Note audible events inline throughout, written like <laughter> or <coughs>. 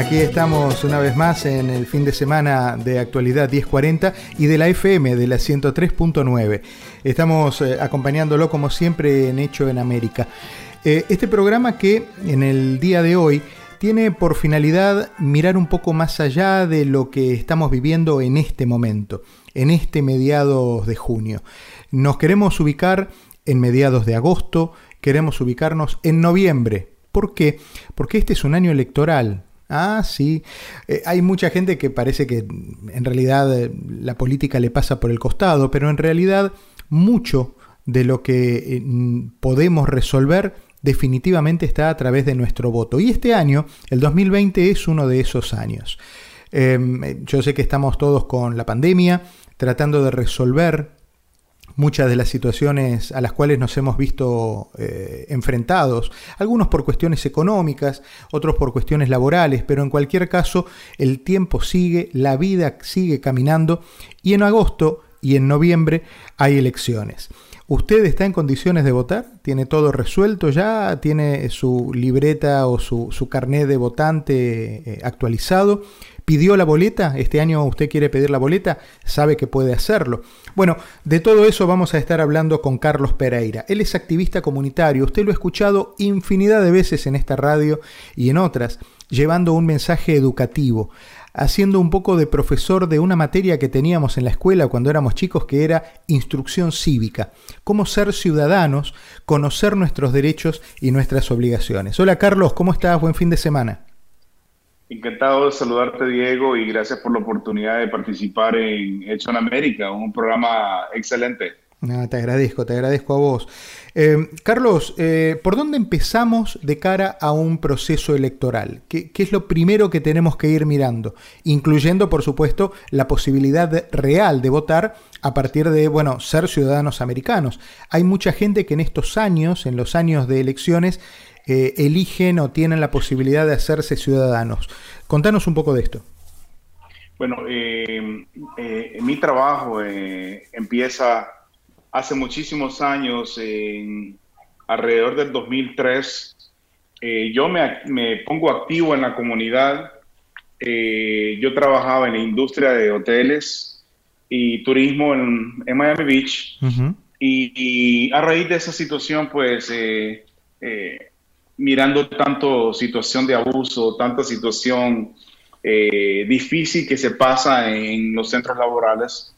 Aquí estamos una vez más en el fin de semana de actualidad 1040 y de la FM de la 103.9. Estamos eh, acompañándolo como siempre en Hecho en América. Eh, este programa que en el día de hoy tiene por finalidad mirar un poco más allá de lo que estamos viviendo en este momento, en este mediados de junio. Nos queremos ubicar en mediados de agosto, queremos ubicarnos en noviembre. ¿Por qué? Porque este es un año electoral, Ah, sí. Eh, hay mucha gente que parece que en realidad eh, la política le pasa por el costado, pero en realidad mucho de lo que eh, podemos resolver definitivamente está a través de nuestro voto. Y este año, el 2020, es uno de esos años. Em, yo sé que estamos todos con la pandemia, tratando de resolver muchas de las situaciones a las cuales nos hemos visto eh, enfrentados, algunos por cuestiones económicas, otros por cuestiones laborales, pero en cualquier caso el tiempo sigue, la vida sigue caminando y en agosto y en noviembre hay elecciones. ¿Usted está en condiciones de votar? ¿Tiene todo resuelto ya? ¿Tiene su libreta o su, su carnet de votante eh, actualizado? ¿Pidió la boleta? ¿Este año usted quiere pedir la boleta? ¿Sabe que puede hacerlo? Bueno, de todo eso vamos a estar hablando con Carlos Pereira. Él es activista comunitario, usted lo ha escuchado infinidad de veces en esta radio y en otras, llevando un mensaje educativo haciendo un poco de profesor de una materia que teníamos en la escuela cuando éramos chicos que era instrucción cívica, cómo ser ciudadanos, conocer nuestros derechos y nuestras obligaciones. Hola Carlos, ¿cómo estás? Buen fin de semana. Encantado de saludarte Diego y gracias por la oportunidad de participar en Hecho en América, un programa excelente. te agradezco, te agradezco a vos. Eh, Carlos, eh, ¿por dónde empezamos de cara a un proceso electoral? ¿Qué, es lo primero que tenemos que ir mirando? Incluyendo, por supuesto, la posibilidad real de votar a partir de, bueno, ser ciudadanos americanos. Hay mucha gente que en estos años, en los años de elecciones, eh, eligen o tienen la posibilidad de hacerse ciudadanos. Contanos un poco de esto. Bueno, mi trabajo empieza hace muchísimos años, en, alrededor del 2003, eh, yo me, pongo activo en la comunidad. Eh, yo trabajaba en la industria de hoteles y turismo en, Miami Beach. y, a raíz de esa situación, pues, eh, mirando tanto situación de abuso, tanta situación difícil que se pasa en los centros laborales,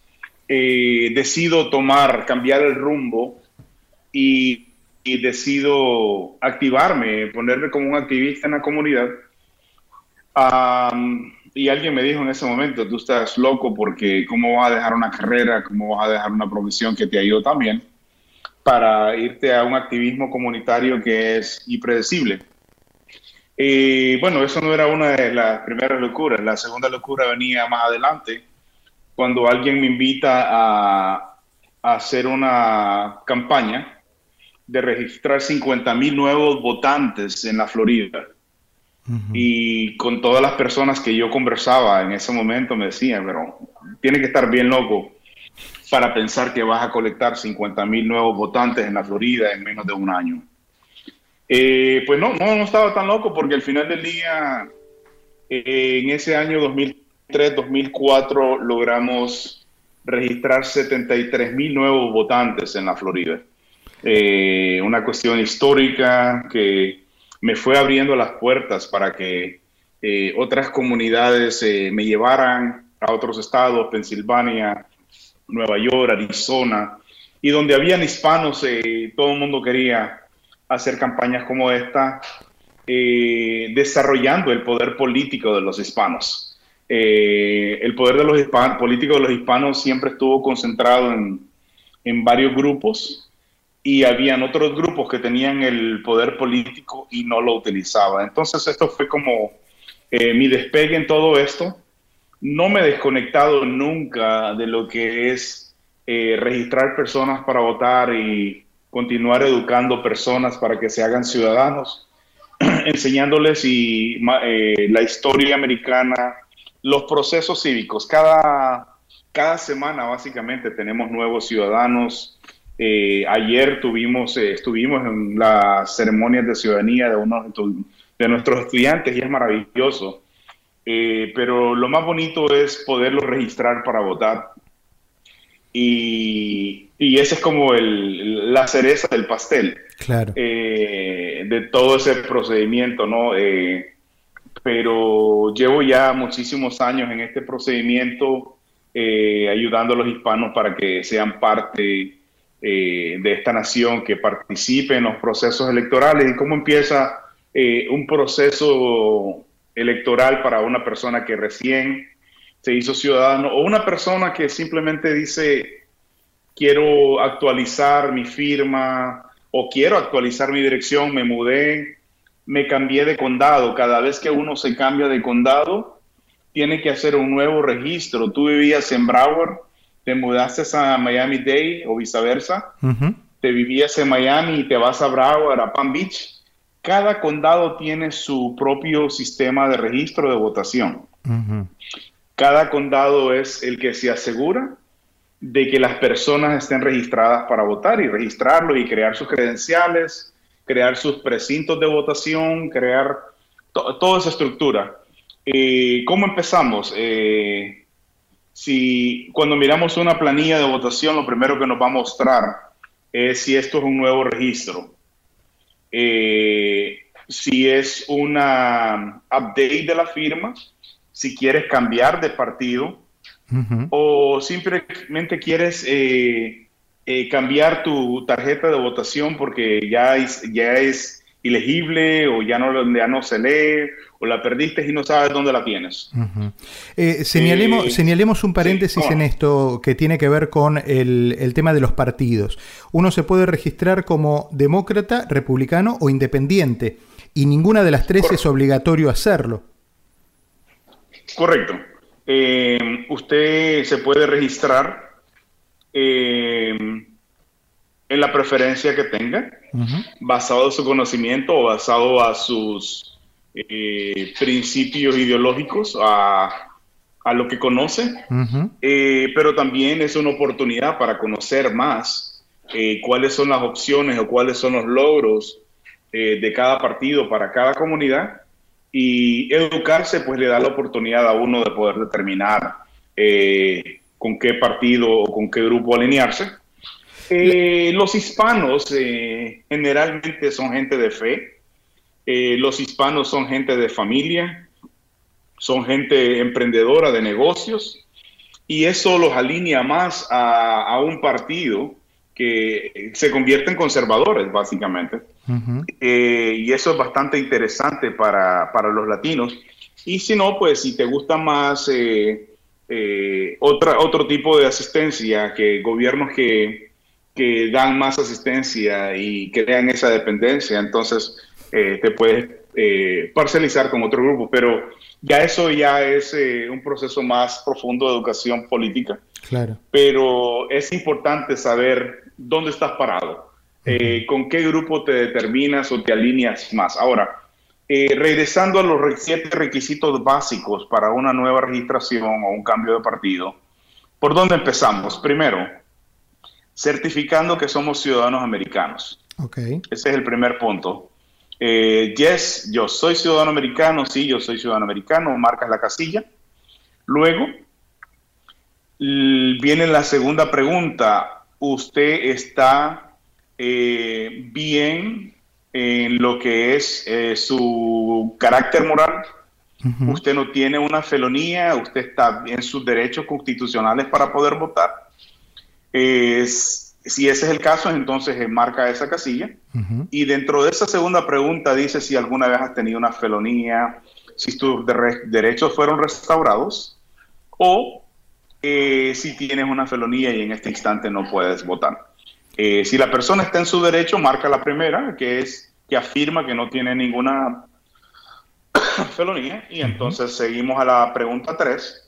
eh, decido tomar, cambiar el rumbo y, decido activarme, ponerme como un activista en la comunidad. y alguien me dijo en ese momento, tú estás loco porque cómo vas a dejar una carrera, cómo vas a dejar una profesión que te ido también para irte a un activismo comunitario que es impredecible. Y bueno, eso no era una de las primeras locuras. La segunda locura venía más adelante, cuando alguien me invita a, hacer una campaña de registrar 50 mil nuevos votantes en la Florida. Y con todas las personas que yo conversaba en ese momento me decían, pero tiene que estar bien loco para pensar que vas a colectar 50 mil nuevos votantes en la Florida en menos de un año. Eh, pues no, no, no estaba tan loco porque al final del día, eh, en ese año 2000 2004 logramos registrar 73 mil nuevos votantes en la Florida. Eh, una cuestión histórica que me fue abriendo las puertas para que eh, otras comunidades eh, me llevaran a otros estados, Pensilvania, Nueva York, Arizona, y donde habían hispanos, todo el mundo quería hacer campañas como esta, desarrollando el poder político de los hispanos. el poder de los hispanos, político de los hispanos siempre estuvo concentrado en, en varios grupos y habían otros grupos que tenían el poder político y no lo utilizaban. Entonces esto fue como eh, mi despegue en todo esto. No me he desconectado nunca de lo que es eh, registrar personas para votar y continuar educando personas para que se hagan ciudadanos, <clears throat> enseñándoles y, eh, la historia americana, los procesos cívicos. Cada, cada semana básicamente tenemos nuevos ciudadanos, eh, ayer tuvimos, eh, estuvimos en las ceremonias de ciudadanía de uno de nuestros estudiantes y es maravilloso. Eh, pero lo más bonito es poderlos registrar para votar. Y, y ese es como el, la cereza del pastel claro. de todo ese procedimiento, ¿no? pero llevo ya muchísimos años en este procedimiento ayudando a los hispanos para que sean parte eh, de esta nación que participe en los procesos electorales y cómo empieza eh, un proceso electoral para una persona que recién se hizo ciudadano o una persona que simplemente dice quiero actualizar mi firma o quiero actualizar mi dirección, me mudé, me cambié de condado. Cada vez que uno se cambia de condado, tiene que hacer un nuevo registro. Tú vivías en Broward, te mudaste a Miami-Dade o viceversa, te vivías en Miami y te vas a Broward, a Palm Beach, cada condado tiene su propio sistema de registro de votación. Cada condado es el que se asegura de que las personas estén registradas para votar y registrarlo y crear sus credenciales, crear sus precintos de votación, crear toda esa estructura. Eh, ¿Cómo empezamos? Eh, si cuando miramos una planilla de votación, lo primero que nos va a mostrar es si esto es un nuevo registro, eh, si es una update de la firma, si quieres cambiar de partido o simplemente quieres eh, eh, cambiar tu tarjeta de votación porque ya ya es ilegible o ya no, ya no se lee o la perdiste y no sabes dónde la tienes. Eh, señalemos, eh, señalemos, un paréntesis en esto que tiene que ver con el, tema de los partidos. Uno se puede registrar como demócrata, republicano o independiente y ninguna de las tres es obligatorio hacerlo. Correcto. Eh, usted se puede registrar en la preferencia que tenga, basado en su conocimiento o basado a sus eh, principios ideológicos a, a, lo que conoce, eh, pero también es una oportunidad para conocer más eh, cuáles son las opciones o cuáles son los logros de cada partido para cada comunidad. Y educarse pues le da la oportunidad a uno de poder determinar con qué partido o con qué grupo alinearse. Los hispanos generalmente son gente de fe, eh, los hispanos son gente de familia, son gente emprendedora de negocios y eso los alinea más a, un partido que se convierte en conservadores, básicamente. Eh, y eso es bastante interesante para, los latinos. Y si no, pues si te gusta más eh, otra, otro tipo de asistencia, que gobiernos que, que dan más asistencia y crean esa dependencia, entonces eh, te puedes eh, parcializar con otro grupo, pero ya eso ya es eh, un proceso más profundo de educación política. Claro. Pero es importante saber dónde estás parado, con qué grupo te determinas o te alineas más. Ahora, regresando a los siete requisitos básicos para una nueva registración o un cambio de partido, ¿por dónde empezamos? Primero, certificando que somos ciudadanos americanos. Okay. Ese es el primer punto. Eh, yes, yo soy ciudadano americano, sí, yo soy ciudadano americano, marcas la casilla. Luego viene la segunda pregunta, ¿usted está eh, bien en lo que es eh, su carácter moral? usted no tiene una felonía, usted está en sus derechos constitucionales para poder votar. Es, si ese es el caso, entonces marca esa casilla. Y dentro de esa segunda pregunta dice si alguna vez has tenido una felonía, si tus derechos fueron restaurados o eh, si tienes una felonía y en este instante no puedes votar. Eh, si la persona está en su derecho, marca la primera, que es que afirma que no tiene ninguna <coughs> felonía. Y entonces seguimos a la pregunta 3,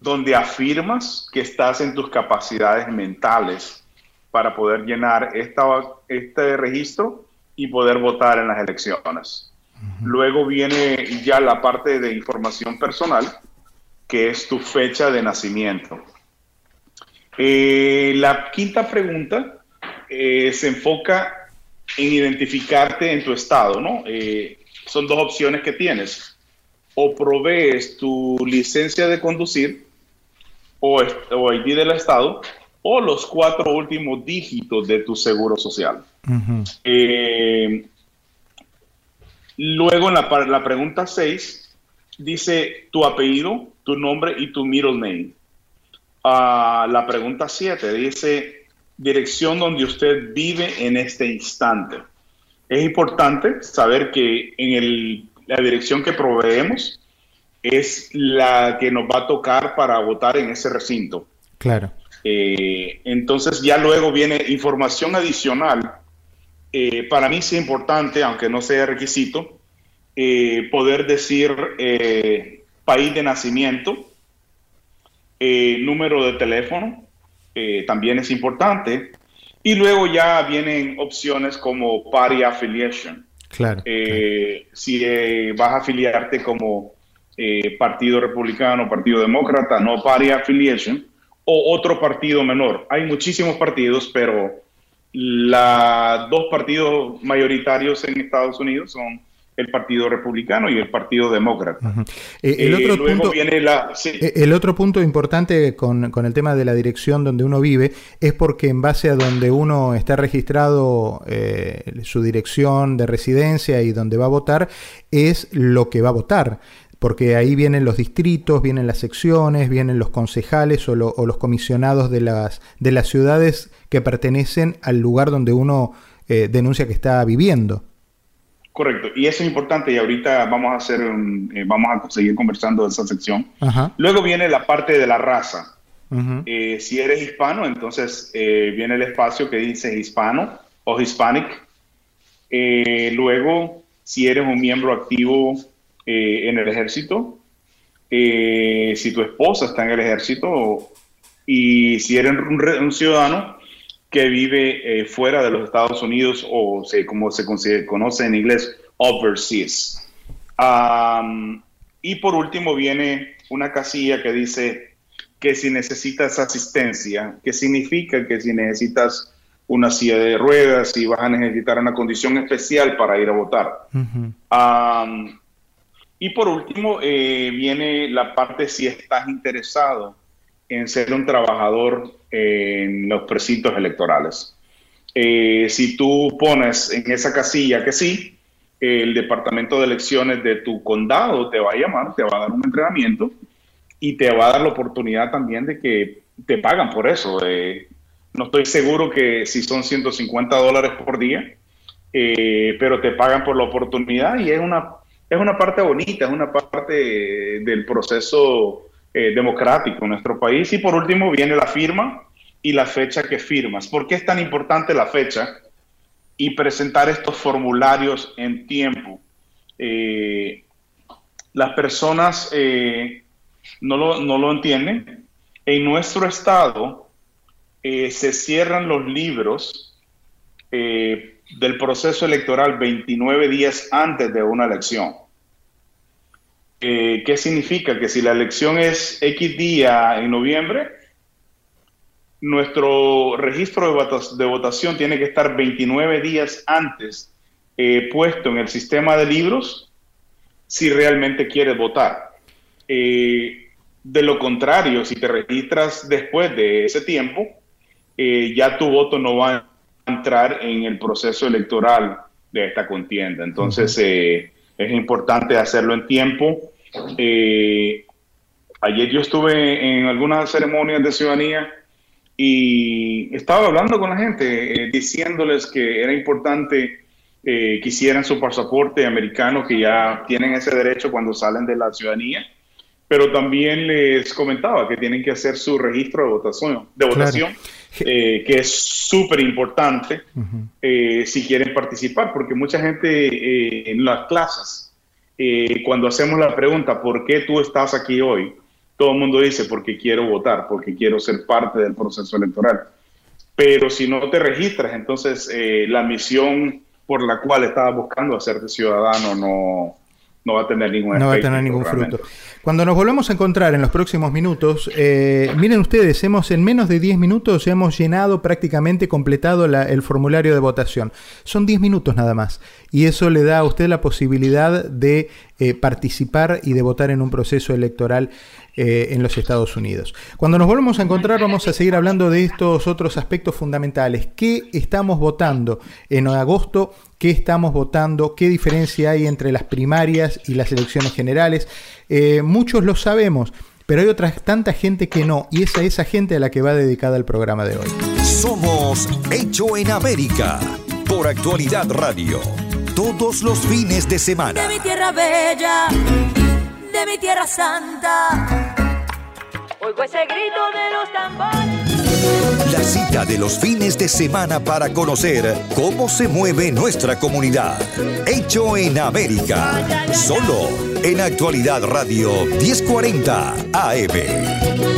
donde afirmas que estás en tus capacidades mentales para poder llenar esta, este registro y poder votar en las elecciones. Luego viene ya la parte de información personal, que es tu fecha de nacimiento. Eh, la quinta pregunta eh, se enfoca en identificarte en tu estado, ¿no? Eh, son dos opciones que tienes. O provees tu licencia de conducir o, o ID del estado o los cuatro últimos dígitos de tu seguro social. luego en la, la pregunta 6 dice tu apellido, tu nombre y tu middle name la pregunta 7. Dice, dirección donde usted vive en este instante. Es importante saber que en la dirección que proveemos es la que nos va a tocar para votar en ese recinto. Claro. Eh, entonces ya luego viene información adicional. Eh, para mí sí es importante, aunque no sea requisito, eh, poder decir país de nacimiento, número de teléfono, también es importante. Y luego ya vienen opciones como party affiliation. Claro. Eh, si vas a afiliarte como Partido Republicano, Partido Demócrata, no party affiliation, o otro partido menor. Hay muchísimos partidos, pero los dos partidos mayoritarios en Estados Unidos son el Partido Republicano y el Partido Demócrata. Eh, el, otro punto, eh, el otro punto importante con, el tema de la dirección donde uno vive es porque en base a donde uno está registrado eh, su dirección de residencia y donde va a votar, es lo que va a votar porque ahí vienen los distritos, vienen las secciones, vienen los concejales o, los comisionados de las, de las ciudades que pertenecen al lugar donde uno denuncia que está viviendo. Correcto, y eso es importante y ahorita vamos a hacer, eh, vamos a seguir conversando de esa sección. Luego viene la parte de la raza. Eh, si eres hispano, entonces eh, viene el espacio que dice hispano o hispanic. luego, si eres un miembro activo en el ejército, si tu esposa está en el ejército y si eres un ciudadano, que vive eh, fuera de los Estados Unidos o como se conoce en inglés, overseas. y por último viene una casilla que dice que si necesitas asistencia, que significa que si necesitas una silla de ruedas y vas a necesitar una condición especial para ir a votar. y por último eh, viene la parte si estás interesado en ser un trabajador en los precintos electorales. Eh, si tú pones en esa casilla que sí, el departamento de elecciones de tu condado te va a llamar, te va a dar un entrenamiento y te va a dar la oportunidad también de que te pagan por eso. Eh, no estoy seguro que si son 150 dólares por día, eh, pero te pagan por la oportunidad y es una, es una parte bonita, es una parte del proceso eh, democrático en nuestro país. Y por último viene la firma y la fecha que firmas. ¿Por qué es tan importante la fecha? Y presentar estos formularios en tiempo. Eh, las personas eh, no, lo, no, lo, entienden. En nuestro estado se cierran los libros del proceso electoral 29 días antes de una elección. Eh, ¿Qué significa? Que si la elección es X día en noviembre, nuestro registro de, votación tiene que estar 29 días antes eh, puesto en el sistema de libros si realmente quieres votar. Eh, de lo contrario, si te registras después de ese tiempo, ya tu voto no va a entrar en el proceso electoral de esta contienda. Entonces, Es importante hacerlo en tiempo. Eh, ayer yo estuve en algunas ceremonias de ciudadanía y estaba hablando con la gente, eh, diciéndoles que era importante eh, que hicieran su pasaporte americano, que ya tienen ese derecho cuando salen de la ciudadanía, pero también les comentaba que tienen que hacer su registro de votación, de votación eh, que es súper importante si quieren participar, porque mucha gente en las clases, cuando hacemos la pregunta, ¿por qué tú estás aquí hoy? todo el mundo dice porque quiero votar, porque quiero ser parte del proceso electoral. Pero si no te registras, entonces eh, la misión por la cual estabas buscando hacerte ciudadano no, no va a tener ningún No va a tener ningún fruto. Cuando nos volvemos a encontrar en los próximos minutos, eh, miren ustedes, hemos en menos de 10 minutos hemos llenado prácticamente completado el formulario de votación. Son 10 minutos nada más. Y eso le da a usted la posibilidad de eh, participar y de votar en un proceso electoral eh, en los Estados Unidos. Cuando nos volvemos a encontrar vamos a seguir hablando de estos otros aspectos fundamentales. ¿Qué estamos votando en agosto? ¿Qué estamos votando? ¿Qué diferencia hay entre las primarias y las elecciones generales? Eh, muchos lo sabemos. Pero hay otra tanta gente que no, y es a esa gente a la que va dedicada el programa de hoy. Somos Hecho en América por Actualidad Radio. Todos los fines de semana. De mi tierra bella de mi tierra santa. Oigo ese grito de los tambores. La cita de los fines de semana para conocer cómo se mueve nuestra comunidad. Hecho en América. Solo en Actualidad Radio 1040 AM.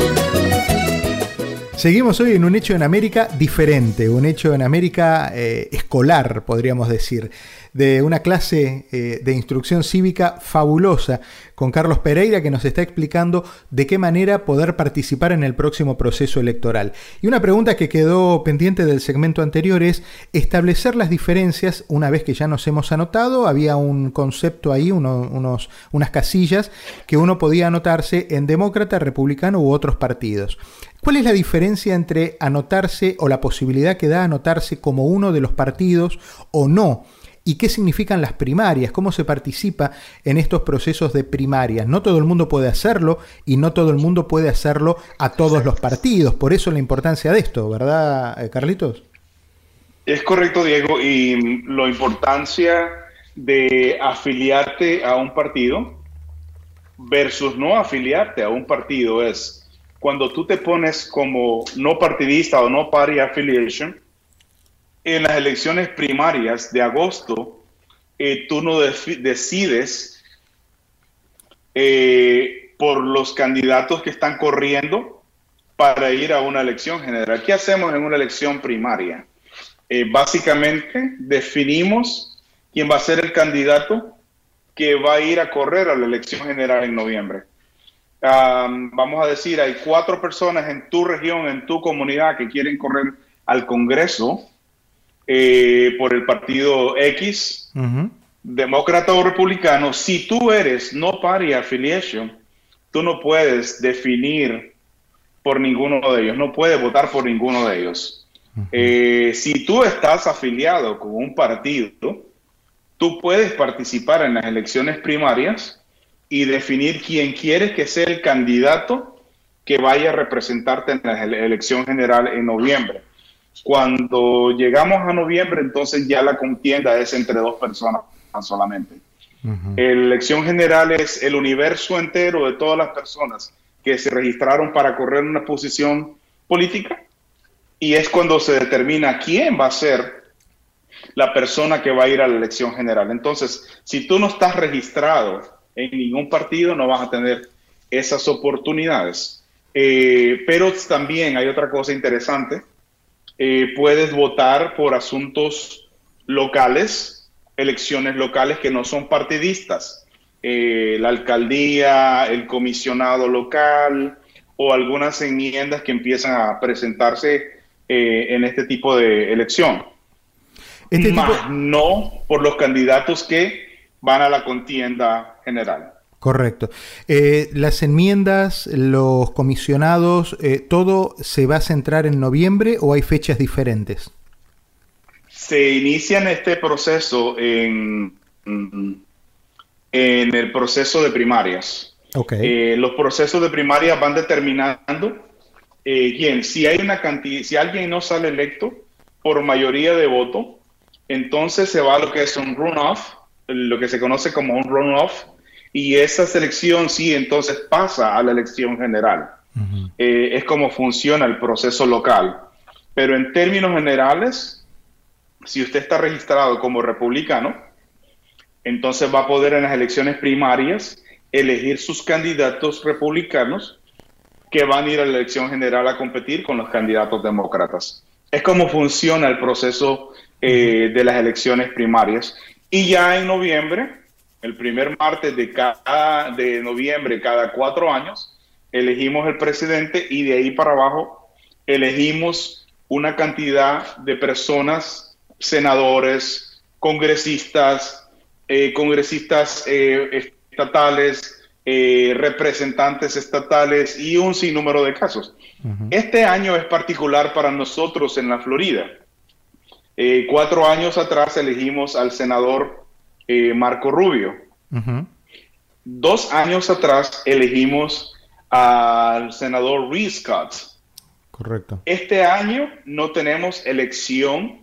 Seguimos hoy en un hecho en América diferente, un hecho en América eh, escolar, podríamos decir de una clase eh, de instrucción cívica fabulosa con Carlos Pereira que nos está explicando de qué manera poder participar en el próximo proceso electoral. Y una pregunta que quedó pendiente del segmento anterior es establecer las diferencias una vez que ya nos hemos anotado. Había un concepto ahí, unos, unas casillas que uno podía anotarse en demócrata, republicano u otros partidos. ¿Cuál es la diferencia entre anotarse o la posibilidad que da anotarse como uno de los partidos o no? Y qué significan las primarias, cómo se participa en estos procesos de primarias. No todo el mundo puede hacerlo y no todo el mundo puede hacerlo a todos los partidos. Por eso la importancia de esto, ¿verdad, eh, Carlitos? Es correcto, Diego, y la importancia de afiliarte a un partido versus no afiliarte a un partido es cuando tú te pones como no partidista o no party affiliation, en las elecciones primarias de agosto, eh, tú no decides eh, por los candidatos que están corriendo para ir a una elección general. ¿Qué hacemos en una elección primaria? Eh, básicamente definimos quién va a ser el candidato que va a ir a correr a la elección general en noviembre. vamos a decir, hay cuatro personas en tu región, en tu comunidad que quieren correr al Congreso eh, por el partido X, demócrata o republicano, si tú eres no party affiliation, tú no puedes definir por ninguno de ellos, no puedes votar por ninguno de ellos. Eh, si tú estás afiliado con un partido, tú puedes participar en las elecciones primarias y definir quién quieres que sea el candidato que vaya a representarte en la elección general en noviembre. Cuando llegamos a noviembre, entonces ya la contienda es entre dos personas solamente. La elección general es el universo entero de todas las personas que se registraron para correr una posición política y es cuando se determina quién va a ser la persona que va a ir a la elección general. Entonces, si tú no estás registrado en ningún partido, no vas a tener esas oportunidades. Eh, pero también hay otra cosa interesante eh, puedes votar por asuntos locales, elecciones locales que no son partidistas, eh, la alcaldía, el comisionado local o algunas enmiendas que empiezan a presentarse eh, en este tipo de elección. Este no por los candidatos que van a la contienda general. Correcto. Eh, las enmiendas, los comisionados, eh, ¿todo se va a centrar en noviembre o hay fechas diferentes? Se inicia en este proceso en, en el proceso de primarias. Eh, los procesos de primarias van determinando eh, quién. Si hay una cantidad, si alguien no sale electo por mayoría de voto, entonces se va a lo que es un runoff, lo que se conoce como un runoff, y esa selección sí entonces pasa a la elección general. Eh, es como funciona el proceso local. Pero en términos generales, si usted está registrado como republicano, entonces va a poder en las elecciones primarias elegir sus candidatos republicanos que van a ir a la elección general a competir con los candidatos demócratas. Es como funciona el proceso eh, de las elecciones primarias. Y ya en noviembre, el primer martes de, cada, de noviembre cada cuatro años, elegimos el presidente y de ahí para abajo elegimos una cantidad de personas, senadores, congresistas, eh, congresistas eh, estatales, eh, representantes estatales y un sinnúmero de casos. Este año es particular para nosotros en la Florida. Cuatro años atrás elegimos al senador eh, Marco Rubio. Dos años atrás elegimos al senador Reese Scott. Correcto. Este año no tenemos elección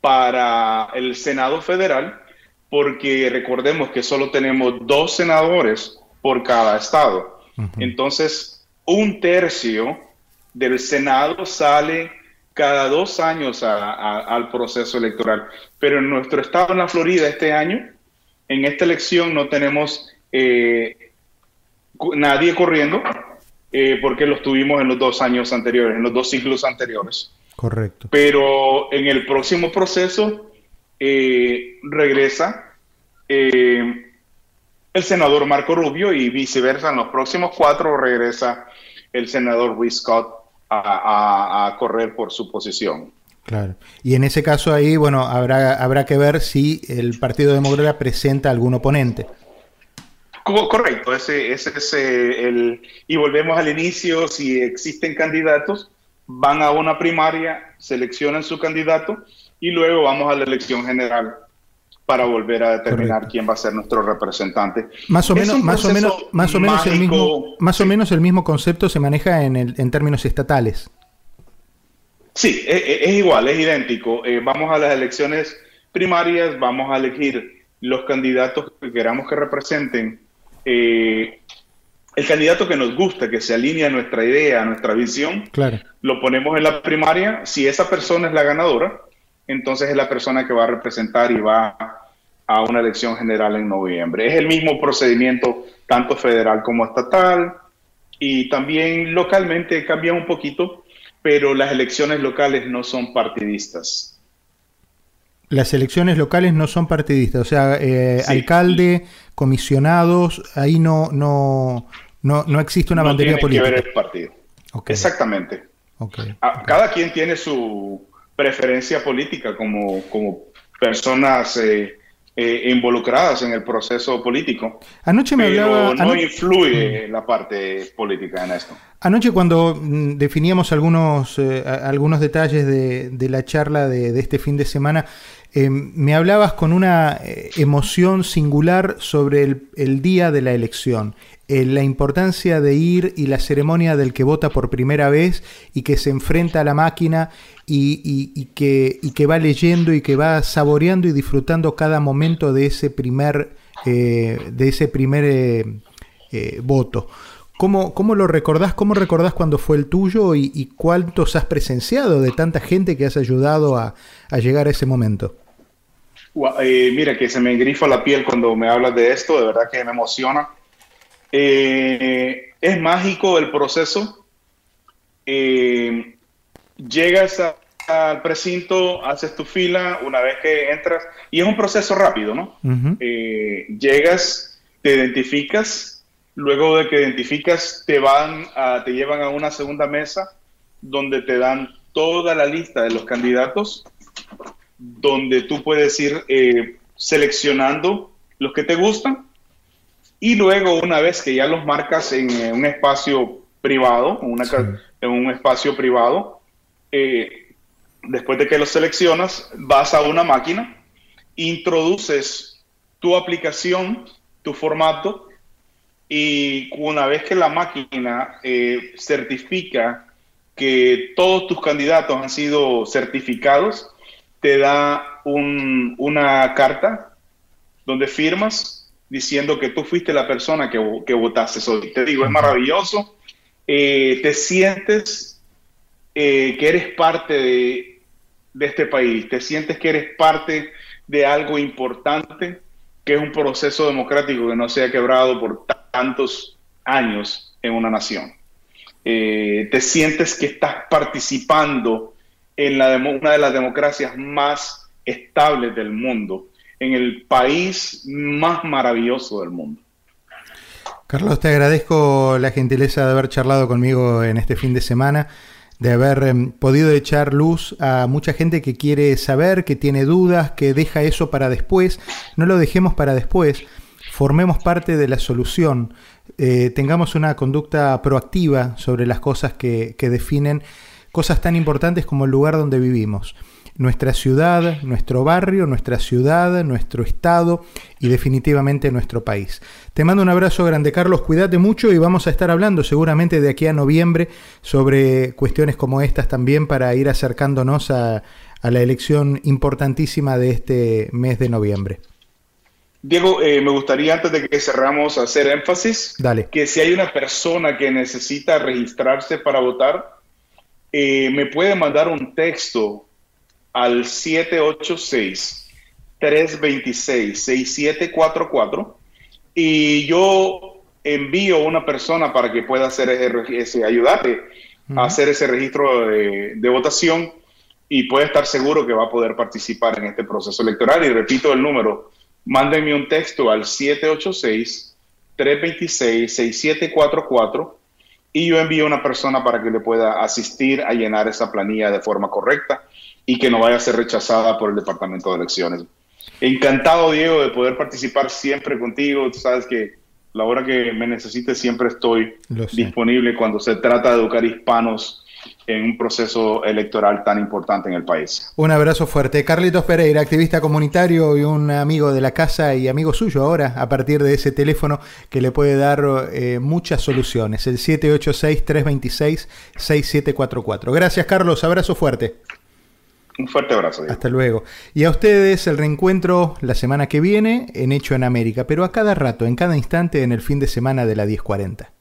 para el Senado Federal porque recordemos que solo tenemos dos senadores por cada estado. Entonces, un tercio del Senado sale cada dos años al proceso electoral. Pero en nuestro estado, en la Florida, este año, en esta elección no tenemos eh, nadie corriendo, eh, porque los tuvimos en los dos años anteriores, en los dos ciclos anteriores. Correcto. Pero en el próximo proceso eh, regresa el senador Marco Rubio y viceversa. En los próximos cuatro regresa el senador Ruiz Scott a, correr por su posición. Claro. Y en ese caso ahí, bueno, habrá, habrá que ver si el Partido Demócrata presenta algún oponente. Correcto, ese, ese es el... Y volvemos al inicio, si existen candidatos, van a una primaria, seleccionan su candidato y luego vamos a la elección general para volver a determinar quién va a ser nuestro representante. Más o menos, más o menos, más o menos el mismo, más o menos el mismo concepto se maneja en, el, en términos estatales. Sí, e, e, es, igual, es idéntico. Eh, vamos a las elecciones primarias, vamos a elegir los candidatos que queramos que representen eh, el candidato que nos gusta, que se alinea a nuestra idea, a nuestra visión. Claro. Lo ponemos en la primaria. Si esa persona es la ganadora, entonces es la persona que va a representar y va a una elección general en noviembre. Es el mismo procedimiento tanto federal como estatal y también localmente cambia un poquito, pero las elecciones locales no son partidistas. Las elecciones locales no son partidistas, o sea, eh, alcalde, comisionados, ahí no, no, no, no existe una bandería política. Que ver el partido. Exactamente. Cada quien tiene su, preferencia política como, como personas eh, eh, involucradas en el proceso político. Anoche me pero no influye la parte política en esto. Anoche cuando mm, definíamos algunos, eh, algunos detalles de, de, la charla de, de, este fin de semana, me hablabas con una emoción singular sobre el, el día de la elección. la importancia de ir y la ceremonia del que vota por primera vez y que se enfrenta a la máquina y, que, que, va leyendo y que va saboreando y disfrutando cada momento de ese primer, eh, de ese primer eh, eh, voto. ¿Cómo, ¿Cómo, lo recordás? ¿Cómo recordás cuando fue el tuyo y, cuántos has presenciado de tanta gente que has ayudado a, llegar a ese momento? mira, que se me engrifa la piel cuando me hablas de esto, de verdad que me emociona. es mágico el proceso llegas al precinto, haces tu fila una vez que entras y es un proceso rápido, ¿no? Eh, llegas, te identificas, luego de que identificas te van a, te llevan a una segunda mesa donde te dan toda la lista de los candidatos, donde tú puedes ir eh, seleccionando los que te gustan y luego una vez que ya los marcas en, un espacio privado, en un espacio privado, eh, después de que los seleccionas, vas a una máquina, introduces tu aplicación, tu formato, y una vez que la máquina eh, certifica que todos tus candidatos han sido certificados, te da una carta donde firmas diciendo que tú fuiste la persona que, que votaste hoy. Te digo, es maravilloso. Eh, te sientes eh, que eres parte de, este país, te sientes que eres parte de algo importante, que es un proceso democrático que no se ha quebrado por tantos años en una nación. Eh, te sientes que estás participando en una de las democracias más estables del mundo, en el país más maravilloso del mundo. Carlos, te agradezco la gentileza de haber charlado conmigo en este fin de semana, de haber em, podido echar luz a mucha gente que quiere saber, que tiene dudas, que deja eso para después. No lo dejemos para después, formemos parte de la solución, eh, tengamos una conducta proactiva sobre las cosas que, que definen cosas tan importantes como el lugar donde vivimos nuestra ciudad, nuestro barrio, nuestra ciudad, nuestro estado y definitivamente nuestro país. Te mando un abrazo grande, Carlos, cuídate mucho y vamos a estar hablando seguramente de aquí a noviembre sobre cuestiones como estas también para ir acercándonos a, la elección importantísima de este mes de noviembre. Diego, eh, me gustaría antes de que cerramos hacer énfasis Dale. que si hay una persona que necesita registrarse para votar, eh, me puede mandar un texto al 786-326-6744 y yo envío una persona para que pueda hacer ese, ayudarte a hacer ese registro de, de, votación y puede estar seguro que va a poder participar en este proceso electoral. Y repito el número, mándenme un texto al 786-326-6744 y yo envío una persona para que le pueda asistir a llenar esa planilla de forma correcta y que no vaya a ser rechazada por el Departamento de Elecciones. Encantado, Diego, de poder participar siempre contigo. Tú sabes que la hora que me necesites siempre estoy disponible cuando se trata de educar hispanos en un proceso electoral tan importante en el país. Un abrazo fuerte. Carlitos Pereira, activista comunitario y un amigo de la casa y amigo suyo ahora, a partir de ese teléfono que le puede dar eh, muchas soluciones, el 786-326-6744. Gracias, Carlos. Abrazo fuerte. Un fuerte abrazo. Hasta luego. Y a ustedes el reencuentro la semana que viene en Hecho en América, pero a cada rato, en cada instante en el fin de semana de la 1040.